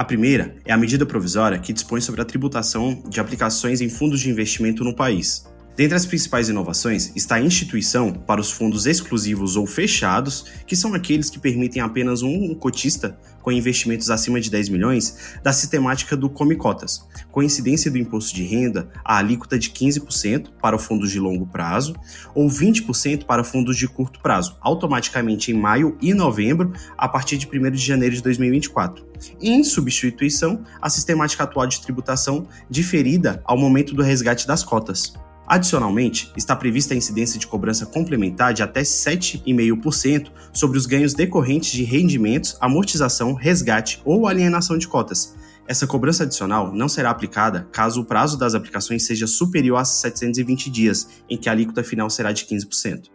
A primeira é a medida provisória que dispõe sobre a tributação de aplicações em fundos de investimento no país. Dentre as principais inovações está a instituição para os fundos exclusivos ou fechados, que são aqueles que permitem apenas um cotista com investimentos acima de 10 milhões, da sistemática do Come Cotas, coincidência do imposto de renda, a alíquota de 15% para fundos de longo prazo ou 20% para fundos de curto prazo, automaticamente em maio e novembro, a partir de 1 de janeiro de 2024. Em substituição à sistemática atual de tributação diferida ao momento do resgate das cotas. Adicionalmente, está prevista a incidência de cobrança complementar de até 7,5% sobre os ganhos decorrentes de rendimentos, amortização, resgate ou alienação de cotas. Essa cobrança adicional não será aplicada caso o prazo das aplicações seja superior a 720 dias, em que a alíquota final será de 15%.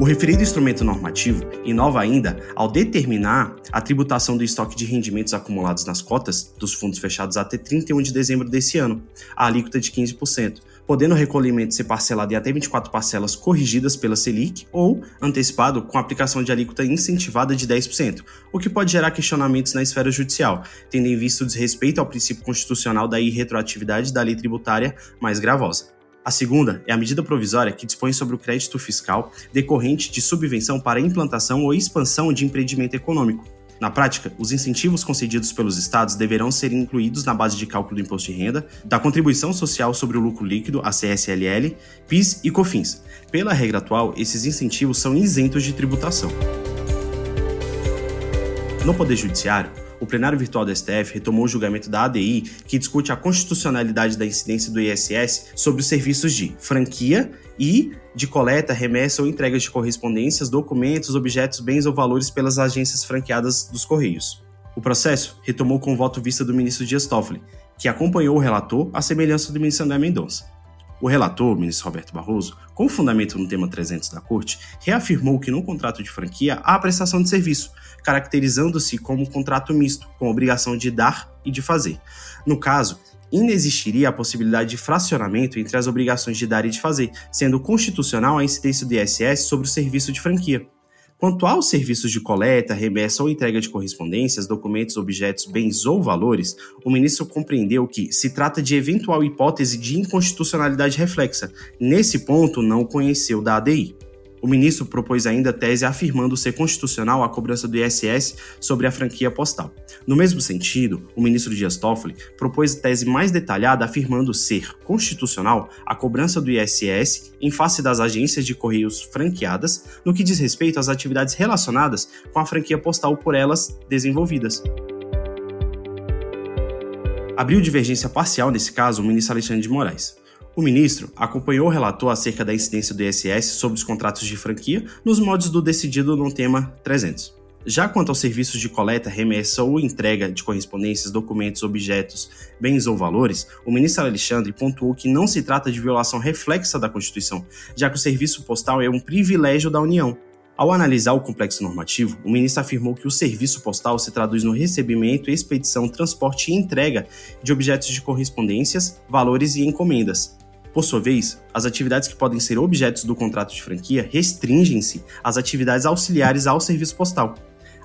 O referido instrumento normativo inova ainda ao determinar a tributação do estoque de rendimentos acumulados nas cotas dos fundos fechados até 31 de dezembro desse ano, a alíquota de 15%, podendo o recolhimento ser parcelado em até 24 parcelas corrigidas pela Selic ou antecipado com aplicação de alíquota incentivada de 10%, o que pode gerar questionamentos na esfera judicial, tendo em vista o desrespeito ao princípio constitucional da irretroatividade da lei tributária mais gravosa. A segunda é a medida provisória que dispõe sobre o crédito fiscal decorrente de subvenção para implantação ou expansão de empreendimento econômico. Na prática, os incentivos concedidos pelos estados deverão ser incluídos na base de cálculo do imposto de renda, da contribuição social sobre o lucro líquido, a CSLL, PIS e COFINS. Pela regra atual, esses incentivos são isentos de tributação. No Poder Judiciário, o plenário virtual do STF retomou o julgamento da ADI, que discute a constitucionalidade da incidência do ISS sobre os serviços de franquia e de coleta, remessa ou entrega de correspondências, documentos, objetos, bens ou valores pelas agências franqueadas dos Correios. O processo retomou com o voto vista do ministro Dias Toffoli, que acompanhou o relator à semelhança do ministro André Mendonça. O relator, o ministro Roberto Barroso, com fundamento no tema 300 da Corte, reafirmou que no contrato de franquia há a prestação de serviço, caracterizando-se como contrato misto, com obrigação de dar e de fazer. No caso, inexistiria a possibilidade de fracionamento entre as obrigações de dar e de fazer, sendo constitucional a incidência do ISS sobre o serviço de franquia. Quanto aos serviços de coleta, remessa ou entrega de correspondências, documentos, objetos, bens ou valores, o ministro compreendeu que se trata de eventual hipótese de inconstitucionalidade reflexa. Nesse ponto, não conheceu da ADI. O ministro propôs ainda tese afirmando ser constitucional a cobrança do ISS sobre a franquia postal. No mesmo sentido, o ministro Dias Toffoli propôs tese mais detalhada afirmando ser constitucional a cobrança do ISS em face das agências de correios franqueadas no que diz respeito às atividades relacionadas com a franquia postal por elas desenvolvidas. Abriu divergência parcial nesse caso o ministro Alexandre de Moraes. O ministro acompanhou o relator acerca da incidência do ISS sobre os contratos de franquia nos modos do decidido no tema 300. Já quanto aos serviços de coleta, remessa ou entrega de correspondências, documentos, objetos, bens ou valores, o ministro Alexandre pontuou que não se trata de violação reflexa da Constituição, já que o serviço postal é um privilégio da União, ao analisar o complexo normativo, o ministro afirmou que o serviço postal se traduz no recebimento, expedição, transporte e entrega de objetos de correspondências, valores e encomendas, por sua vez, as atividades que podem ser objetos do contrato de franquia restringem-se às atividades auxiliares ao serviço postal.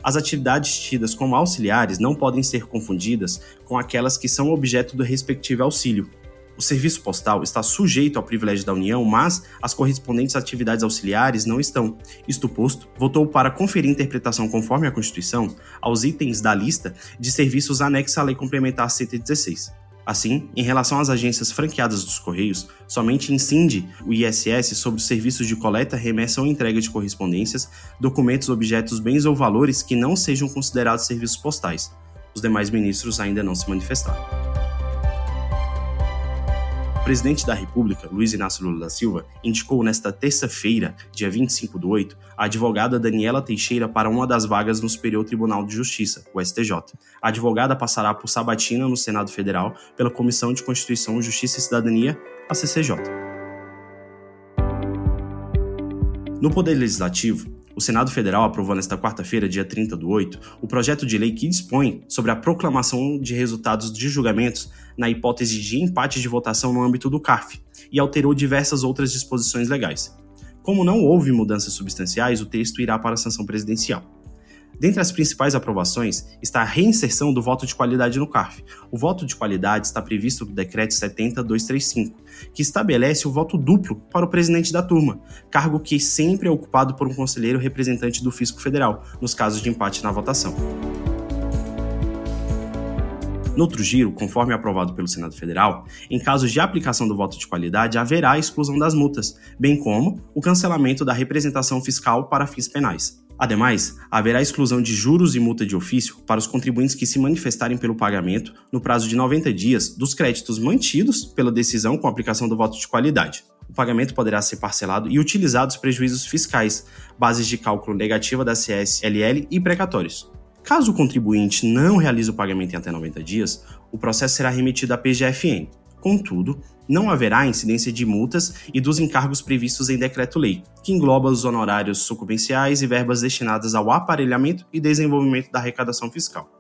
As atividades tidas como auxiliares não podem ser confundidas com aquelas que são objeto do respectivo auxílio. O serviço postal está sujeito ao privilégio da União, mas as correspondentes atividades auxiliares não estão. Isto posto, votou para conferir interpretação conforme a Constituição aos itens da lista de serviços anexa à Lei Complementar 116. Assim, em relação às agências franqueadas dos Correios, somente incide o ISS sobre os serviços de coleta, remessa ou entrega de correspondências, documentos, objetos, bens ou valores que não sejam considerados serviços postais. Os demais ministros ainda não se manifestaram. O presidente da República, Luiz Inácio Lula da Silva, indicou nesta terça-feira, dia 25 do 8, a advogada Daniela Teixeira para uma das vagas no Superior Tribunal de Justiça, o STJ. A advogada passará por sabatina no Senado Federal pela Comissão de Constituição, Justiça e Cidadania, a CCJ. No Poder Legislativo, o Senado Federal aprovou nesta quarta-feira, dia 30 do 8, o projeto de lei que dispõe sobre a proclamação de resultados de julgamentos na hipótese de empate de votação no âmbito do CARF e alterou diversas outras disposições legais. Como não houve mudanças substanciais, o texto irá para a sanção presidencial. Dentre as principais aprovações está a reinserção do voto de qualidade no CARF. O voto de qualidade está previsto no Decreto 70235, que estabelece o voto duplo para o presidente da turma, cargo que sempre é ocupado por um conselheiro representante do Fisco Federal, nos casos de empate na votação. No outro giro, conforme aprovado pelo Senado Federal, em casos de aplicação do voto de qualidade, haverá a exclusão das multas, bem como o cancelamento da representação fiscal para fins penais. Ademais, haverá exclusão de juros e multa de ofício para os contribuintes que se manifestarem pelo pagamento, no prazo de 90 dias, dos créditos mantidos pela decisão com aplicação do voto de qualidade. O pagamento poderá ser parcelado e utilizar os prejuízos fiscais, bases de cálculo negativa da CSLL e precatórios. Caso o contribuinte não realize o pagamento em até 90 dias, o processo será remetido à PGFN, Contudo, não haverá incidência de multas e dos encargos previstos em decreto-lei, que engloba os honorários sucumbenciais e verbas destinadas ao aparelhamento e desenvolvimento da arrecadação fiscal.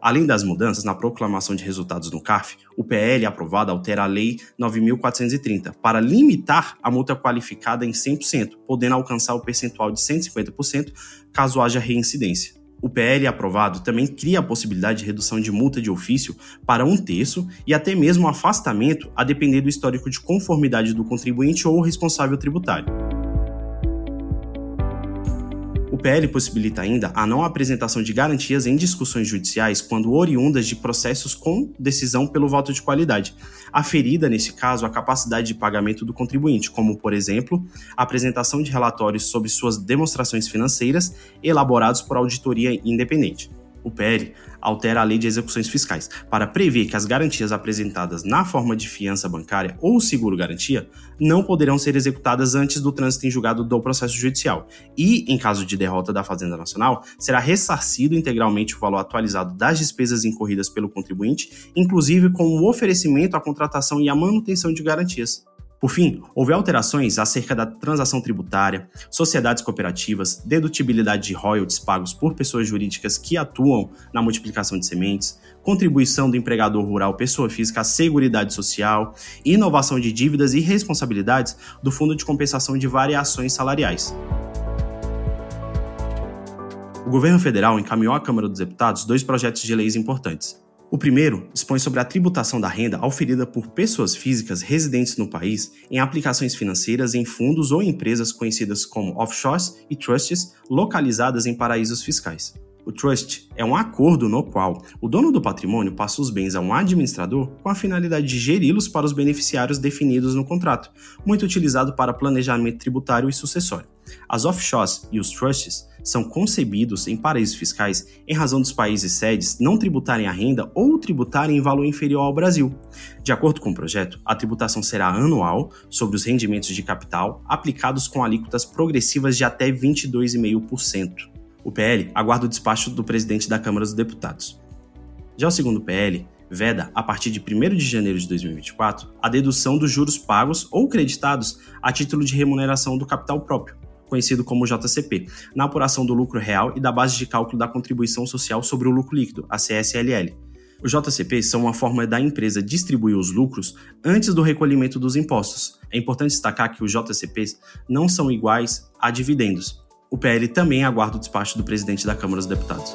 Além das mudanças na proclamação de resultados no CARF, o PL aprovado altera a Lei 9.430 para limitar a multa qualificada em 100%, podendo alcançar o percentual de 150% caso haja reincidência. O PL aprovado também cria a possibilidade de redução de multa de ofício para um terço e até mesmo afastamento, a depender do histórico de conformidade do contribuinte ou responsável tributário. PL possibilita ainda a não apresentação de garantias em discussões judiciais quando oriundas de processos com decisão pelo voto de qualidade, aferida, nesse caso, a capacidade de pagamento do contribuinte, como, por exemplo, a apresentação de relatórios sobre suas demonstrações financeiras elaborados por auditoria independente o PL altera a Lei de Execuções Fiscais para prever que as garantias apresentadas na forma de fiança bancária ou seguro-garantia não poderão ser executadas antes do trânsito em julgado do processo judicial e, em caso de derrota da Fazenda Nacional, será ressarcido integralmente o valor atualizado das despesas incorridas pelo contribuinte, inclusive com o oferecimento, a contratação e a manutenção de garantias. Por fim, houve alterações acerca da transação tributária, sociedades cooperativas, dedutibilidade de royalties pagos por pessoas jurídicas que atuam na multiplicação de sementes, contribuição do empregador rural pessoa física à Seguridade Social, inovação de dívidas e responsabilidades do Fundo de Compensação de Variações Salariais. O governo federal encaminhou à Câmara dos Deputados dois projetos de leis importantes. O primeiro dispõe sobre a tributação da renda oferida por pessoas físicas residentes no país em aplicações financeiras em fundos ou empresas conhecidas como offshores e trusts localizadas em paraísos fiscais. O trust é um acordo no qual o dono do patrimônio passa os bens a um administrador com a finalidade de geri-los para os beneficiários definidos no contrato, muito utilizado para planejamento tributário e sucessório. As offshores e os trusts são concebidos em paraísos fiscais em razão dos países sedes não tributarem a renda ou tributarem em valor inferior ao Brasil. De acordo com o projeto, a tributação será anual sobre os rendimentos de capital aplicados com alíquotas progressivas de até 22,5%. O PL aguarda o despacho do presidente da Câmara dos Deputados. Já o segundo PL veda, a partir de 1 de janeiro de 2024, a dedução dos juros pagos ou creditados a título de remuneração do capital próprio, conhecido como JCP, na apuração do lucro real e da base de cálculo da contribuição social sobre o lucro líquido, a CSLL. Os JCPs são uma forma da empresa distribuir os lucros antes do recolhimento dos impostos. É importante destacar que os JCPs não são iguais a dividendos. O PL também aguarda o despacho do presidente da Câmara dos Deputados.